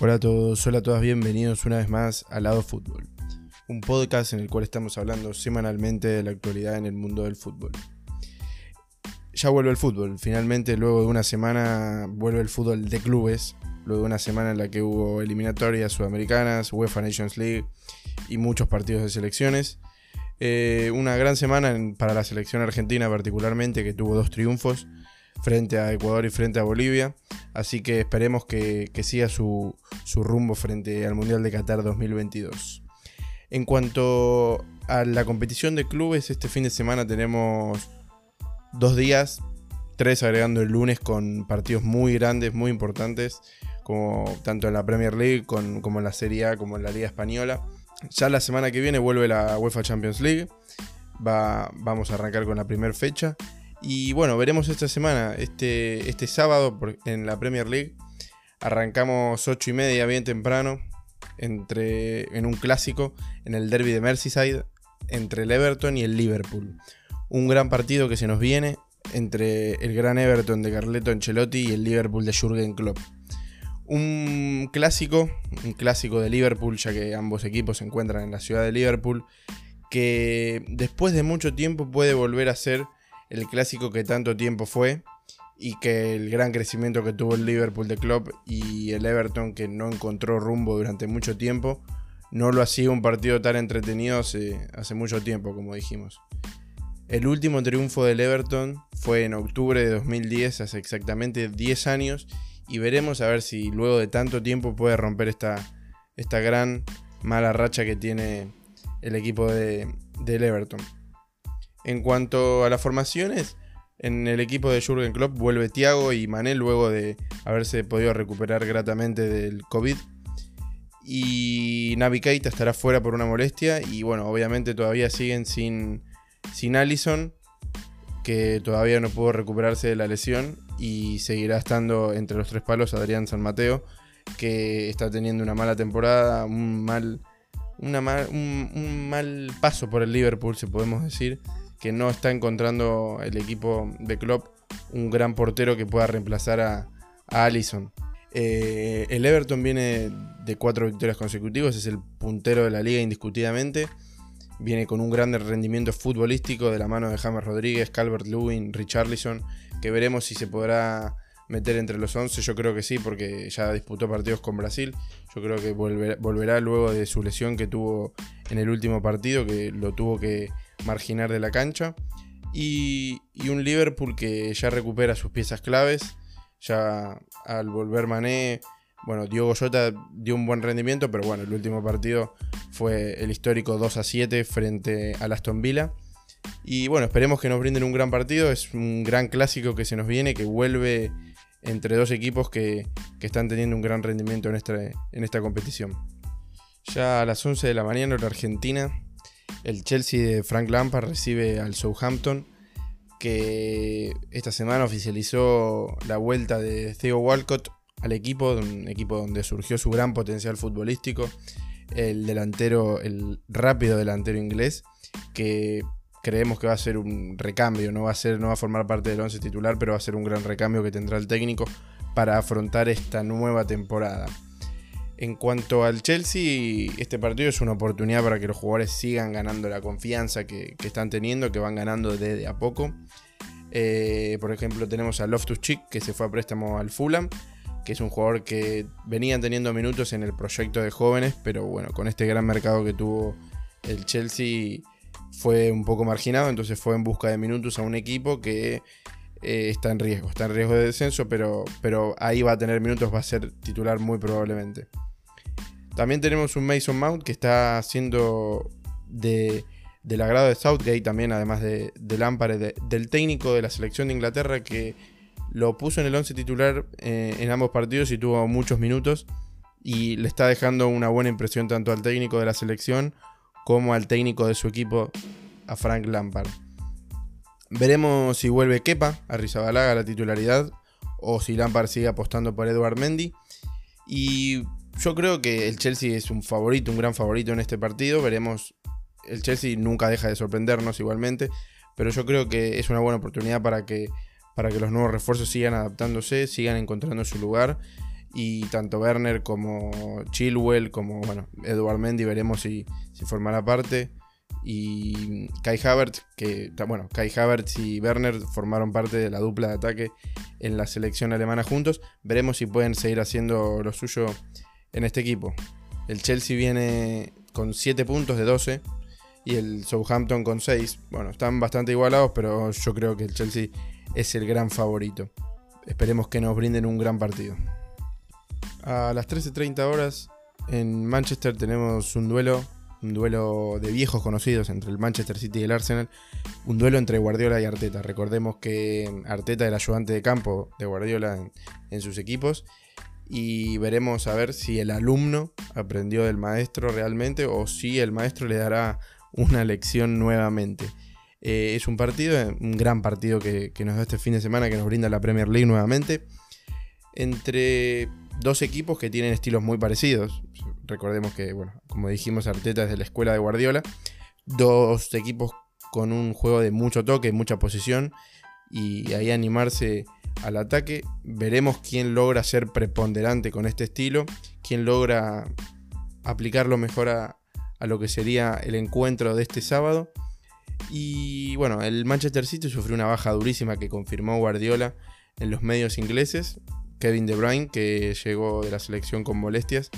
Hola a todos, hola a todas, bienvenidos una vez más a Lado Fútbol, un podcast en el cual estamos hablando semanalmente de la actualidad en el mundo del fútbol. Ya vuelve el fútbol, finalmente luego de una semana vuelve el fútbol de clubes, luego de una semana en la que hubo eliminatorias sudamericanas, UEFA Nations League y muchos partidos de selecciones. Eh, una gran semana para la selección argentina particularmente, que tuvo dos triunfos frente a Ecuador y frente a Bolivia. Así que esperemos que, siga su, rumbo frente al Mundial de Qatar 2022. En cuanto a la competición de clubes, este fin de semana tenemos dos días, tres agregando el lunes con partidos muy grandes, muy importantes, como tanto en la Premier League como en la Serie A, como en la Liga Española. Ya la semana que viene vuelve la UEFA Champions League. Va, vamos a arrancar con la primera fecha. Y bueno, veremos esta semana, este, este sábado en la Premier League. Arrancamos 8 y media bien temprano entre, en un clásico en el derby de Merseyside entre el Everton y el Liverpool. Un gran partido que se nos viene entre el gran Everton de Carleto Ancelotti y el Liverpool de Jürgen Klopp. Un clásico, un clásico de Liverpool, ya que ambos equipos se encuentran en la ciudad de Liverpool, que después de mucho tiempo puede volver a ser el clásico que tanto tiempo fue y que el gran crecimiento que tuvo el Liverpool de Klopp y el Everton que no encontró rumbo durante mucho tiempo, no lo hacía un partido tan entretenido hace, hace mucho tiempo, como dijimos. El último triunfo del Everton fue en octubre de 2010, hace exactamente 10 años, y veremos a ver si luego de tanto tiempo puede romper esta, esta gran mala racha que tiene el equipo de, del Everton. En cuanto a las formaciones, en el equipo de Jurgen Klopp vuelve Thiago y Mané luego de haberse podido recuperar gratamente del COVID. Y Navi Keita estará fuera por una molestia. Y bueno, obviamente todavía siguen sin, sin Allison, que todavía no pudo recuperarse de la lesión. Y seguirá estando entre los tres palos Adrián San Mateo, que está teniendo una mala temporada, un mal, una un mal paso por el Liverpool, se podemos decir que no está encontrando el equipo de Klopp un gran portero que pueda reemplazar a, Allison. Eh, el Everton viene de cuatro victorias consecutivas, es el puntero de la liga indiscutidamente. Viene con un gran rendimiento futbolístico de la mano de James Rodríguez, Calvert Lewin, Richarlison, que veremos si se podrá meter entre los 11. Yo creo que sí, porque ya disputó partidos con Brasil. Yo creo que volverá luego de su lesión que tuvo en el último partido, que lo tuvo que marginar de la cancha. Y, un Liverpool que ya recupera sus piezas claves. Ya al volver Mané, bueno, Diogo Jota dio un buen rendimiento, pero bueno, el último partido fue el histórico 2 a 7 frente al Aston Villa. Y bueno, esperemos que nos brinden un gran partido. Es un gran clásico que se nos viene, que vuelve entre dos equipos que, están teniendo un gran rendimiento en esta, en esta competición. Ya a las 11 de la mañana en Argentina el Chelsea de Frank Lampard recibe al Southampton, que esta semana oficializó la vuelta de Theo Walcott al equipo, un equipo donde surgió su gran potencial futbolístico, el delantero, el rápido delantero inglés, que creemos que va a ser un recambio, no va a ser, no va a formar parte del once titular, pero va a ser un gran recambio que tendrá el técnico para afrontar esta nueva temporada. En cuanto al Chelsea, este partido es una oportunidad para que los jugadores sigan ganando la confianza que, están teniendo, que van ganando desde a poco. Eh, por ejemplo, tenemos a Loftus Cheek, que se fue a préstamo al Fulham, que es un jugador que venían teniendo minutos en el proyecto de jóvenes, pero bueno, con este gran mercado que tuvo el Chelsea fue un poco marginado, entonces fue en busca de minutos a un equipo que eh, está en riesgo, está en riesgo de descenso, pero, pero ahí va a tener minutos, va a ser titular muy probablemente. También tenemos un Mason Mount que está siendo de, del agrado de Southgate, también además de, de Lampard, del técnico de la selección de Inglaterra que lo puso en el 11 titular eh, en ambos partidos y tuvo muchos minutos y le está dejando una buena impresión tanto al técnico de la selección como al técnico de su equipo, a Frank Lampard. Veremos si vuelve Kepa a Rizabalaga a la titularidad o si Lampard sigue apostando por Edward Mendy. Y yo creo que el Chelsea es un favorito, un gran favorito en este partido. Veremos. El Chelsea nunca deja de sorprendernos igualmente. Pero yo creo que es una buena oportunidad para que, para que los nuevos refuerzos sigan adaptándose, sigan encontrando su lugar. Y tanto Werner como Chilwell, como bueno, Edward Mendy, veremos si, si formará parte. Y Kai Havertz, que bueno, Kai Havertz y Werner formaron parte de la dupla de ataque en la selección alemana juntos. Veremos si pueden seguir haciendo lo suyo en este equipo. El Chelsea viene con 7 puntos de 12 y el Southampton con 6. Bueno, están bastante igualados, pero yo creo que el Chelsea es el gran favorito. Esperemos que nos brinden un gran partido. A las 13.30 horas en Manchester tenemos un duelo, un duelo de viejos conocidos entre el Manchester City y el Arsenal, un duelo entre Guardiola y Arteta. Recordemos que Arteta era ayudante de campo de Guardiola en, sus equipos y veremos a ver si el alumno aprendió del maestro realmente o si el maestro le dará una lección nuevamente. Eh, es un partido, un gran partido que, nos da este fin de semana, que nos brinda la Premier League nuevamente, entre dos equipos que tienen estilos muy parecidos. Recordemos que, bueno, como dijimos, Arteta es de la escuela de Guardiola. Dos equipos con un juego de mucho toque, mucha posición y ahí animarse al ataque. Veremos quién logra ser preponderante con este estilo, quién logra aplicarlo mejor a, a lo que sería el encuentro de este sábado. Y bueno, el Manchester City sufrió una baja durísima que confirmó Guardiola en los medios ingleses. Kevin De Bruyne, que llegó de la selección con molestias,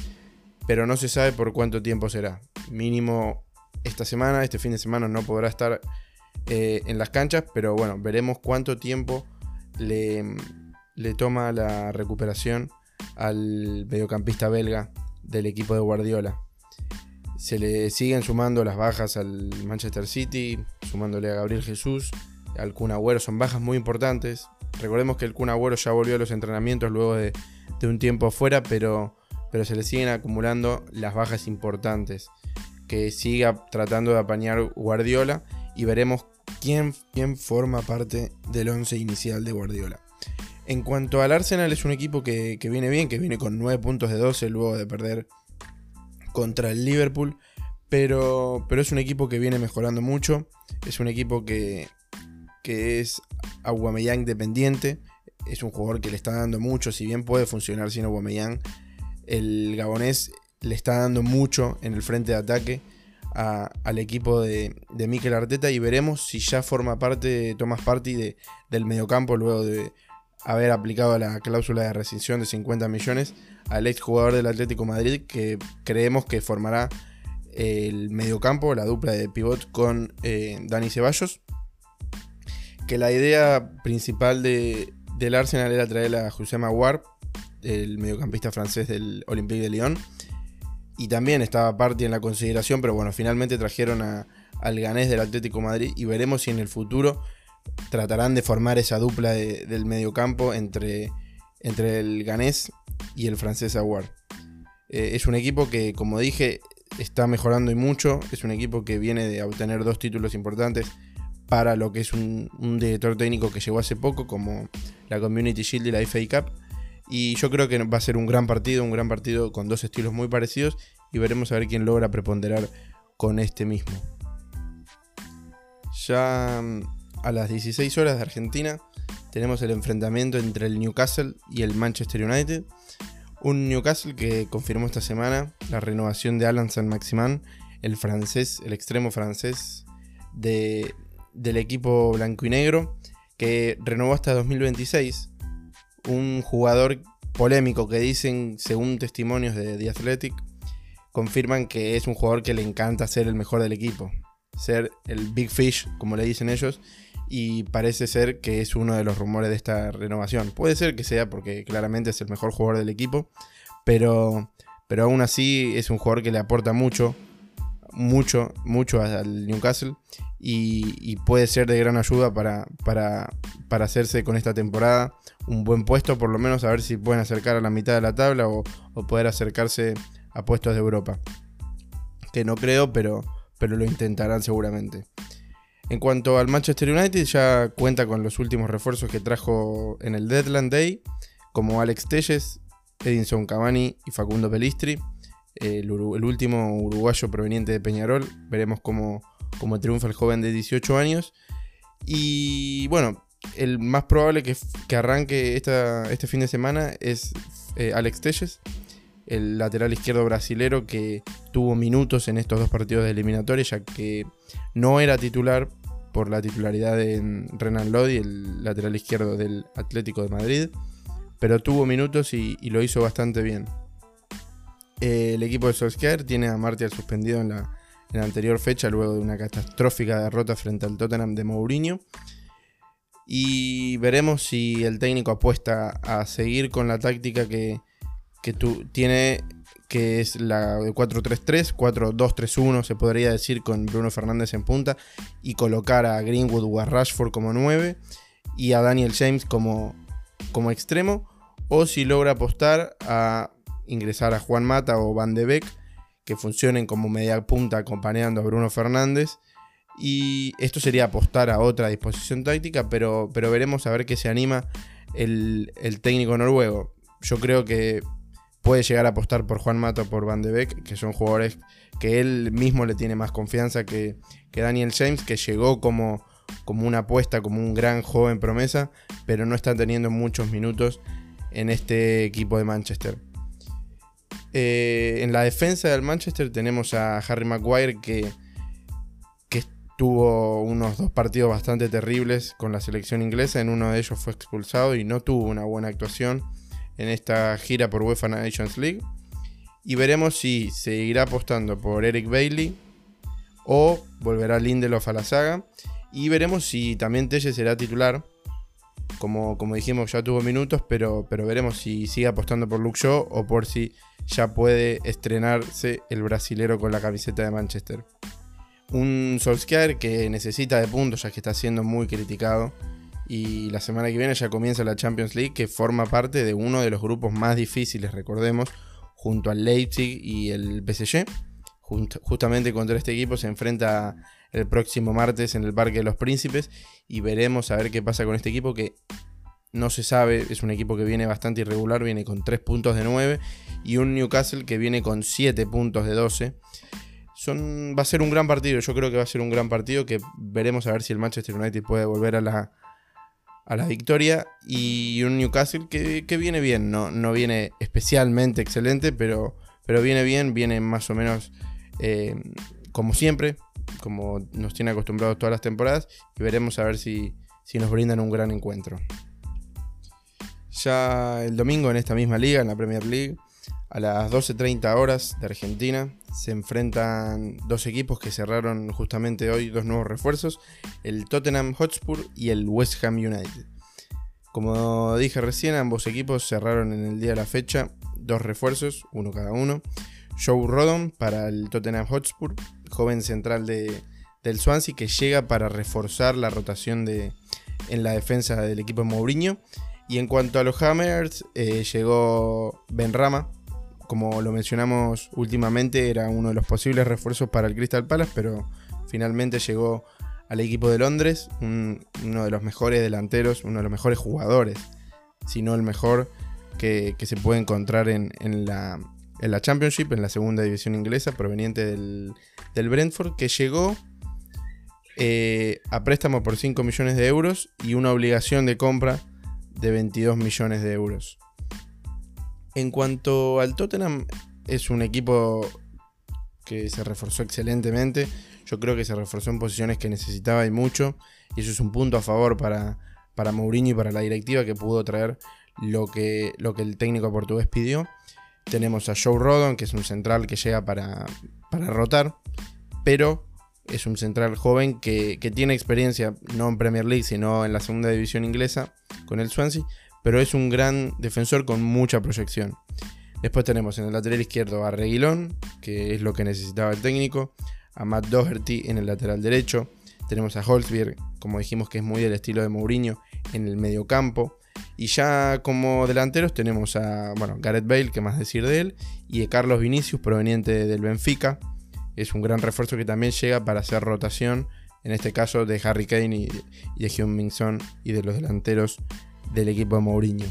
pero no se sabe por cuánto tiempo será. Mínimo esta semana, este fin de semana no podrá estar eh, en las canchas, pero bueno, veremos cuánto tiempo le, le toma la recuperación al mediocampista belga del equipo de Guardiola se le siguen sumando las bajas al Manchester City, sumándole a Gabriel Jesús, al Kun son bajas muy importantes. Recordemos que el Kun Agüero ya volvió a los entrenamientos luego de, un tiempo afuera, pero, pero se le siguen acumulando las bajas importantes. Que siga tratando de apañar Guardiola y veremos quién, quién forma parte del once inicial de Guardiola. En cuanto al Arsenal, es un equipo que, que, viene bien, que viene con 9 puntos de 12 luego de perder contra el Liverpool. Pero, pero es un equipo que viene mejorando mucho. Es un equipo que, que es Aubameyang dependiente. Es un jugador que le está dando mucho. Si bien puede funcionar sin Aubameyang, el gabonés le está dando mucho en el frente de ataque al equipo de, de Mikel Arteta. Y veremos si ya forma parte, Thomas Party de, del mediocampo luego de haber aplicado la cláusula de rescisión de 50 millones al ex jugador del Atlético Madrid que creemos que formará el mediocampo, la dupla de pivot con eh, Dani Ceballos. Que la idea principal de, del Arsenal era traer a José Maguire, el mediocampista francés del Olympique de Lyon. Y también estaba parte en la consideración, pero bueno, finalmente trajeron a, al ganés del Atlético Madrid y veremos si en el futuro tratarán de formar esa dupla del mediocampo entre, entre el ganés y el francés Aguar. Eh, es un equipo que, como dije, está mejorando y mucho. Es un equipo que viene de obtener dos títulos importantes para lo que es un, director técnico que llegó hace poco, como la Community Shield y la FA Cup. Y yo creo que va a ser un gran partido, un gran partido con dos estilos muy parecidos. Y veremos a ver quién logra preponderar con este mismo. Ya a las 16 horas de Argentina tenemos el enfrentamiento entre el Newcastle y el Manchester United. Un Newcastle que confirmó esta semana la renovación de Alan San Maximan, el francés, el extremo francés de, del equipo blanco y negro, que renovó hasta 2026. Un jugador polémico que dicen, según testimonios de The Athletic, confirman que es un jugador que le encanta ser el mejor del equipo, ser el Big Fish, como le dicen ellos, y parece ser que es uno de los rumores de esta renovación. Puede ser que sea porque claramente es el mejor jugador del equipo, pero, pero aún así es un jugador que le aporta mucho, mucho, mucho al Newcastle y, puede ser de gran ayuda para, para, para, hacerse con esta temporada un buen puesto, por lo menos a ver si pueden acercar a la mitad de la tabla o, poder acercarse a puestos de Europa. Que no creo, pero, pero lo intentarán seguramente. En cuanto al Manchester United, ya cuenta con los últimos refuerzos que trajo en el Deadland Day, como Alex Telles, Edinson Cavani y Facundo Pelistri. El, último uruguayo proveniente de Peñarol. Veremos cómo, cómo triunfa el joven de 18 años. Y bueno, el más probable que, que arranque esta, este fin de semana es eh, Alex Telles, el lateral izquierdo brasilero que tuvo minutos en estos dos partidos de eliminatoria, ya que no era titular por la titularidad de Renan Lodi, el lateral izquierdo del Atlético de Madrid, pero tuvo minutos y, lo hizo bastante bien. Eh, el equipo de Solskjaer tiene a Martial suspendido en la, anterior fecha luego de una catastrófica derrota frente al Tottenham de Mourinho. Y veremos si el técnico apuesta a seguir con la táctica que, que tú, tiene, que es la de 4-3-3, 4-2-3-1, se podría decir, con Bruno Fernández en punta, y colocar a Greenwood o a Rashford como 9 y a Daniel James como, como extremo, o si logra apostar a ingresar a Juan Mata o Van de Beek, que funcionen como media punta acompañando a Bruno Fernández. Y esto sería apostar a otra disposición táctica, pero, pero veremos a ver qué se anima el, el técnico noruego. Yo creo que puede llegar a apostar por Juan Mata o por Van de Beek, que son jugadores que él mismo le tiene más confianza que, Daniel James, que llegó como, como una apuesta, como un gran joven promesa, pero no está teniendo muchos minutos en este equipo de Manchester. Eh, en la defensa del Manchester tenemos a Harry Maguire que, que tuvo unos dos partidos bastante terribles con la selección inglesa. En uno de ellos fue expulsado y no tuvo una buena actuación en esta gira por UEFA Nations League. Y veremos si seguirá apostando por Eric Bailey o volverá Lindelof a la saga. Y veremos si también Telle será titular. Como, como dijimos, ya tuvo minutos, pero, pero veremos si sigue apostando por Luke Shaw o por si ya puede estrenarse el brasilero con la camiseta de Manchester. Un Solskjaer que necesita de puntos, ya que está siendo muy criticado y la semana que viene ya comienza la Champions League, que forma parte de uno de los grupos más difíciles, recordemos, junto al Leipzig y el PSG. justamente contra este equipo se enfrenta el próximo martes en el Parque de los Príncipes y veremos a ver qué pasa con este equipo que no se sabe, es un equipo que viene bastante irregular, viene con 3 puntos de 9 y un Newcastle que viene con 7 puntos de 12. Son, va a ser un gran partido, yo creo que va a ser un gran partido que veremos a ver si el Manchester United puede volver a la, a la victoria. Y un Newcastle que, viene bien, no, no, viene especialmente excelente, pero, pero viene bien, viene más o menos eh, como siempre, como nos tiene acostumbrados todas las temporadas y veremos a ver si, si nos brindan un gran encuentro. Ya el domingo en esta misma liga, en la Premier League, a las 12.30 horas de Argentina, se enfrentan dos equipos que cerraron justamente hoy dos nuevos refuerzos, el Tottenham Hotspur y el West Ham United. Como dije recién, ambos equipos cerraron en el día de la fecha dos refuerzos, uno cada uno. Joe Rodon para el Tottenham Hotspur, joven central de, del Swansea que llega para reforzar la rotación de, en la defensa del equipo de Mourinho. Y en cuanto a los Hammers, eh, llegó Ben Rama, como lo mencionamos últimamente, era uno de los posibles refuerzos para el Crystal Palace, pero finalmente llegó al equipo de Londres, uno de los mejores delanteros, uno de los mejores jugadores, si no el mejor que, se puede encontrar en, la, Championship, en la segunda división inglesa, proveniente del, Brentford, que llegó eh, a préstamo por 5 millones de euros y una obligación de compra de 22 millones de euros. En cuanto al Tottenham, es un equipo que se reforzó excelentemente. Yo creo que se reforzó en posiciones que necesitaba y mucho. Y eso es un punto a favor para, para Mourinho y para la directiva que pudo traer lo que, lo que el técnico portugués pidió. Tenemos a Joe Rodon, que es un central que llega para, para rotar, pero es un central joven que, que, tiene experiencia no en Premier League, sino en la segunda división inglesa con el Swansea, pero es un gran defensor con mucha proyección. Después tenemos en el lateral izquierdo a Reguilón, que es lo que necesitaba el técnico, a Matt Doherty en el lateral derecho, tenemos a Holzberg, como dijimos que es muy del estilo de Mourinho, en el medio campo. Y ya como delanteros tenemos a bueno, Gareth Bale, que más decir de él, y a Carlos Vinicius, proveniente del Benfica. Es un gran refuerzo que también llega para hacer rotación, en este caso de Harry Kane y, de Hyun Min y de los delanteros del equipo de Mourinho.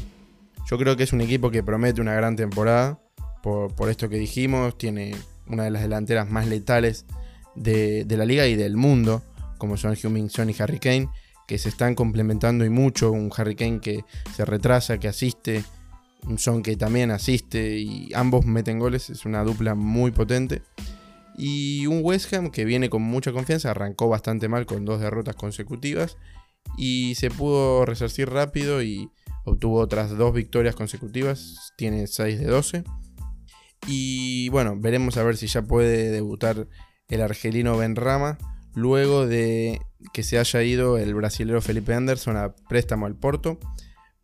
Yo creo que es un equipo que promete una gran temporada, por, esto que dijimos, tiene una de las delanteras más letales de, la liga y del mundo, como son Heung-Min Son y Harry Kane, que se están complementando y mucho. Un Harry Kane que se retrasa, que asiste. Un Son que también asiste. Y ambos meten goles. Es una dupla muy potente. Y un West Ham que viene con mucha confianza. Arrancó bastante mal con dos derrotas consecutivas. Y se pudo resarcir rápido y obtuvo otras dos victorias consecutivas. Tiene 6 de 12. Y bueno, veremos a ver si ya puede debutar el argelino Ben Rama luego de que se haya ido el brasilero Felipe Anderson a préstamo al Porto.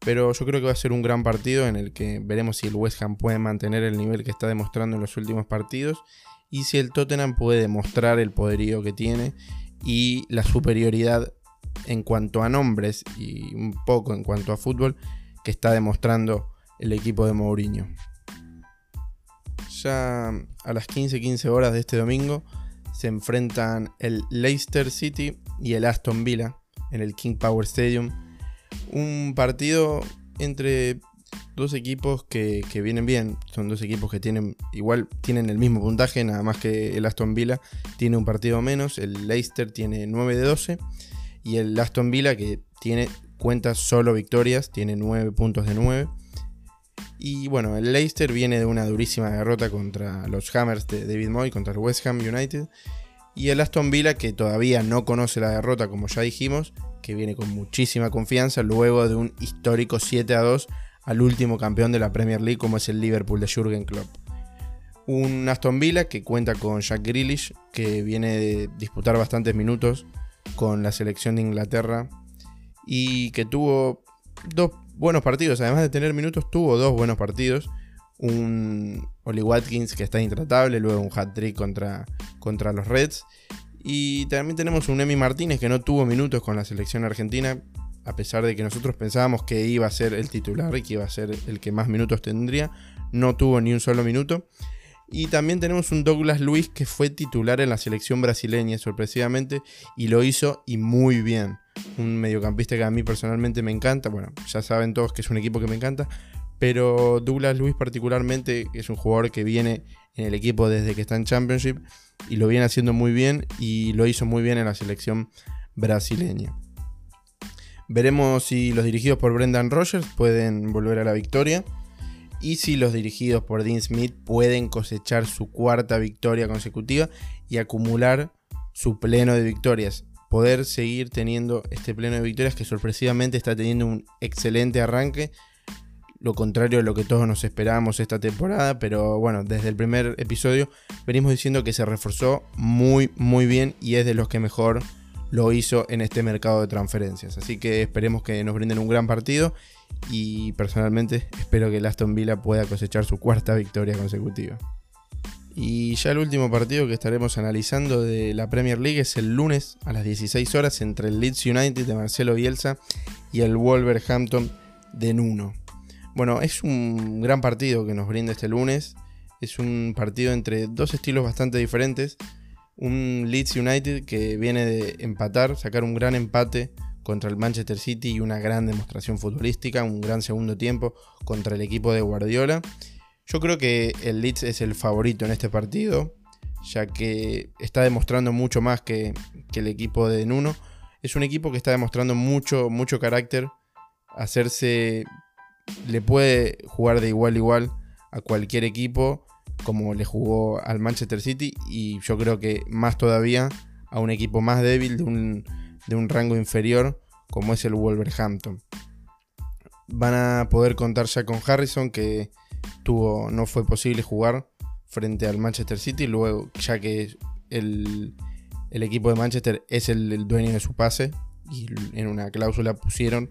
Pero yo creo que va a ser un gran partido en el que veremos si el West Ham puede mantener el nivel que está demostrando en los últimos partidos y si el Tottenham puede demostrar el poderío que tiene y la superioridad en cuanto a nombres y un poco en cuanto a fútbol que está demostrando el equipo de Mourinho. Ya a las 15-15 horas de este domingo se enfrentan el Leicester City y el Aston Villa en el King Power Stadium. Un partido entre dos equipos que, vienen bien. Son dos equipos que tienen igual tienen el mismo puntaje, nada más que el Aston Villa tiene un partido menos. El Leicester tiene 9 de 12 y el Aston Villa que tiene cuenta solo victorias, tiene 9 puntos de 9. Y bueno, el Leicester viene de una durísima derrota contra los Hammers de David Moy, contra el West Ham United. Y el Aston Villa, que todavía no conoce la derrota, como ya dijimos, que viene con muchísima confianza luego de un histórico 7 a 2 al último campeón de la Premier League, como es el Liverpool de Jurgen Klopp. Un Aston Villa que cuenta con Jack Grealish, que viene de disputar bastantes minutos con la selección de Inglaterra y que tuvo dos buenos partidos. Además de tener minutos, tuvo dos buenos partidos. Un Oli Watkins que está intratable, luego un hat-trick contra, contra los Reds. Y también tenemos un Emi Martínez que no tuvo minutos con la selección argentina, a pesar de que nosotros pensábamos que iba a ser el titular y que iba a ser el que más minutos tendría. No tuvo ni un solo minuto. Y también tenemos un Douglas Luis que fue titular en la selección brasileña sorpresivamente y lo hizo y muy bien un mediocampista que a mí personalmente me encanta. Bueno, ya saben todos que es un equipo que me encanta. Pero Douglas Luis particularmente es un jugador que viene en el equipo desde que está en Championship y lo viene haciendo muy bien y lo hizo muy bien en la selección brasileña. Veremos si los dirigidos por Brendan Rogers pueden volver a la victoria y si los dirigidos por Dean Smith pueden cosechar su cuarta victoria consecutiva y acumular su pleno de victorias poder seguir teniendo este pleno de victorias que sorpresivamente está teniendo un excelente arranque. Lo contrario de lo que todos nos esperábamos esta temporada, pero bueno, desde el primer episodio venimos diciendo que se reforzó muy muy bien y es de los que mejor lo hizo en este mercado de transferencias. Así que esperemos que nos brinden un gran partido y personalmente espero que el Aston Villa pueda cosechar su cuarta victoria consecutiva. Y ya el último partido que estaremos analizando de la Premier League es el lunes a las 16 horas entre el Leeds United de Marcelo Bielsa y el Wolverhampton de Nuno. Bueno, es un gran partido que nos brinda este lunes. Es un partido entre dos estilos bastante diferentes. Un Leeds United que viene de empatar, sacar un gran empate contra el Manchester City y una gran demostración futbolística, un gran segundo tiempo contra el equipo de Guardiola. Yo creo que el Leeds es el favorito en este partido, ya que está demostrando mucho más que, el equipo de Nuno. Es un equipo que está demostrando mucho, mucho carácter. Hacerse. Le puede jugar de igual a igual a cualquier equipo, como le jugó al Manchester City, y yo creo que más todavía a un equipo más débil, de un, de un rango inferior, como es el Wolverhampton. Van a poder contar ya con Harrison, que tuvo, no fue posible jugar frente al Manchester City, luego ya que el, equipo de Manchester es el, dueño de su pase y en una cláusula pusieron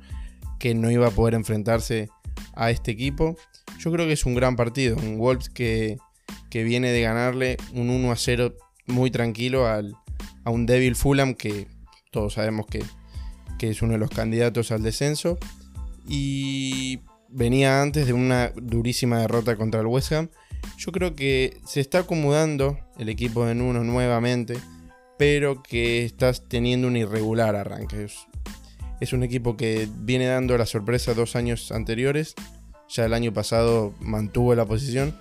que no iba a poder enfrentarse a este equipo. Yo creo que es un gran partido, un Wolves que, viene de ganarle un 1 a 0 muy tranquilo al, a un débil Fulham que todos sabemos que, que es uno de los candidatos al descenso. Y venía antes de una durísima derrota contra el West Ham. Yo creo que se está acomodando el equipo de Nuno nuevamente, pero que está teniendo un irregular arranque. Es, un equipo que viene dando la sorpresa dos años anteriores. Ya el año pasado mantuvo la posición,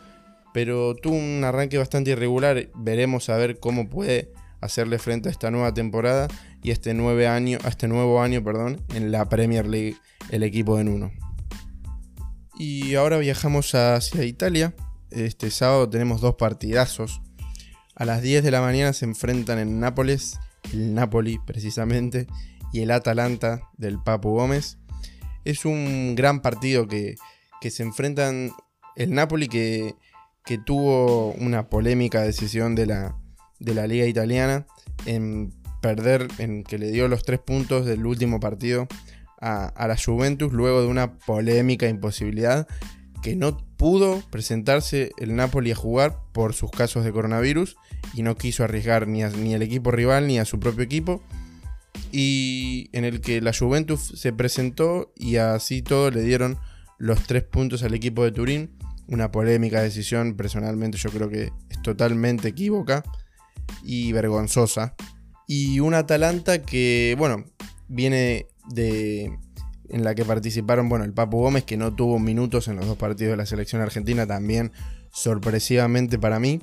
pero tuvo un arranque bastante irregular. Veremos a ver cómo puede hacerle frente a esta nueva temporada y este, a este nuevo año perdón, en la Premier League, el equipo de Nuno. Y ahora viajamos hacia Italia. Este sábado tenemos dos partidazos. A las 10 de la mañana se enfrentan en Nápoles, el Napoli precisamente, y el Atalanta del Papu Gómez. Es un gran partido que, que se enfrentan el Napoli que, que tuvo una polémica decisión de la, de la liga italiana en perder, en que le dio los tres puntos del último partido a, la Juventus luego de una polémica imposibilidad que no pudo presentarse el Napoli a jugar por sus casos de coronavirus y no quiso arriesgar ni, ni al equipo rival ni a su propio equipo. Y en el que la Juventus se presentó y así todo le dieron los tres puntos al equipo de Turín. Una polémica decisión, personalmente yo creo que es totalmente equívoca y vergonzosa. Y un Atalanta que, bueno, viene de. En la que participaron, bueno, el Papu Gómez, que no tuvo minutos en los dos partidos de la selección argentina, también sorpresivamente para mí.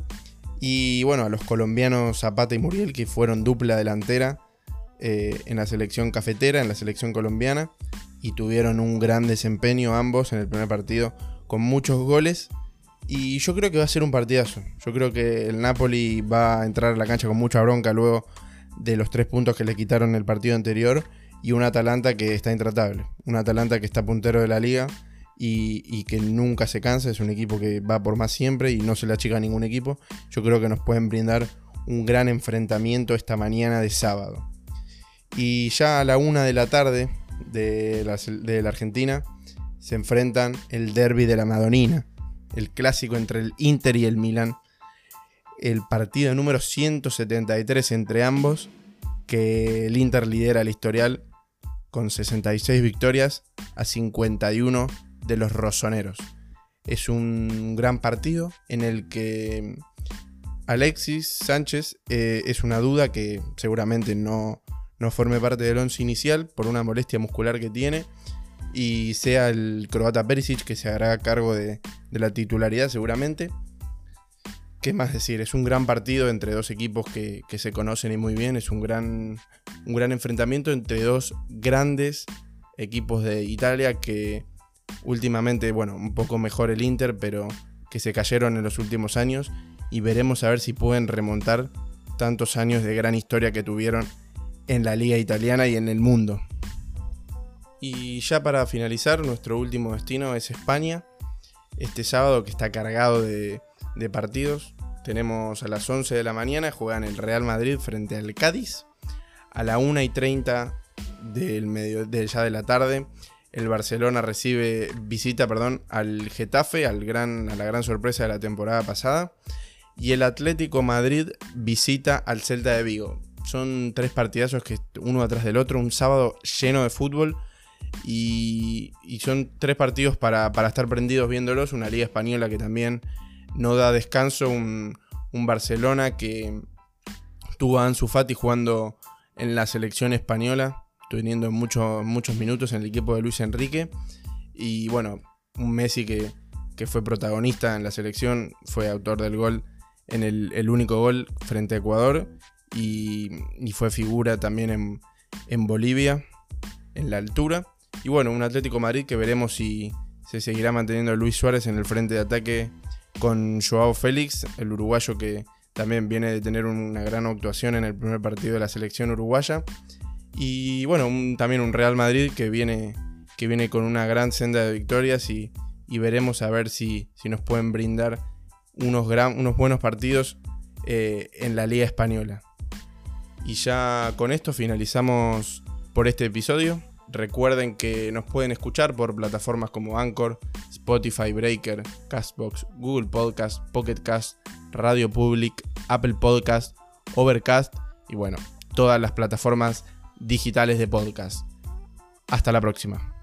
Y bueno, a los colombianos Zapata y Muriel, que fueron dupla delantera eh, en la selección cafetera, en la selección colombiana, y tuvieron un gran desempeño ambos en el primer partido, con muchos goles y yo creo que va a ser un partidazo. Yo creo que el Napoli va a entrar a la cancha con mucha bronca luego de los tres puntos que le quitaron el partido anterior. Y un Atalanta que está intratable. Un Atalanta que está puntero de la liga y, que nunca se cansa. Es un equipo que va por más siempre y no se le achica a ningún equipo. Yo creo que nos pueden brindar un gran enfrentamiento esta mañana de sábado. Y ya a la una de la tarde de la, Argentina se enfrentan el derby de la Madonina el clásico entre el Inter y el Milan. El partido número 173 entre ambos, que el Inter lidera el historial con 66 victorias a 51 de los rosoneros. Es un gran partido en el que Alexis Sánchez eh, es una duda que seguramente no, no forme parte del once inicial por una molestia muscular que tiene y sea el croata Perisic que se hará cargo de, la titularidad seguramente. ¿Qué más decir? Es un gran partido entre dos equipos que, se conocen y muy bien. Es un gran, un gran enfrentamiento entre dos grandes equipos de Italia que últimamente, bueno, un poco mejor el Inter, pero que se cayeron en los últimos años. Y veremos a ver si pueden remontar tantos años de gran historia que tuvieron en la liga italiana y en el mundo. Y ya para finalizar, nuestro último destino es España. Este sábado que está cargado de, partidos. Tenemos a las 11 de la mañana, juegan el Real Madrid frente al Cádiz. A la 1 y 30 del medio, de, ya de la tarde, el Barcelona recibe visita perdón, al Getafe, al gran, a la gran sorpresa de la temporada pasada. Y el Atlético Madrid visita al Celta de Vigo. Son tres partidazos que uno atrás del otro, un sábado lleno de fútbol y, son tres partidos para, estar prendidos viéndolos. Una liga española que también no da descanso. Un, Barcelona que tuvo a Ansu Fati jugando en la selección española, teniendo muchos muchos minutos en el equipo de Luis Enrique. Y bueno, un Messi que, fue protagonista en la selección, fue autor del gol en el, único gol frente a Ecuador. Y, fue figura también en, en Bolivia, en la altura. Y bueno, un Atlético Madrid que veremos si se seguirá manteniendo Luis Suárez en el frente de ataque con Joao Félix, el uruguayo que también viene de tener una gran actuación en el primer partido de la selección uruguaya. Y bueno, también un Real Madrid que viene, que viene con una gran senda de victorias y, veremos a ver si, si, nos pueden brindar unos, unos buenos partidos eh, en la Liga Española. Y ya con esto finalizamos por este episodio. Recuerden que nos pueden escuchar por plataformas como Anchor, Spotify Breaker, Castbox, Google Podcast, Pocket Cast, Radio Public, Apple Podcast, Overcast y bueno, todas las plataformas digitales de podcast. Hasta la próxima.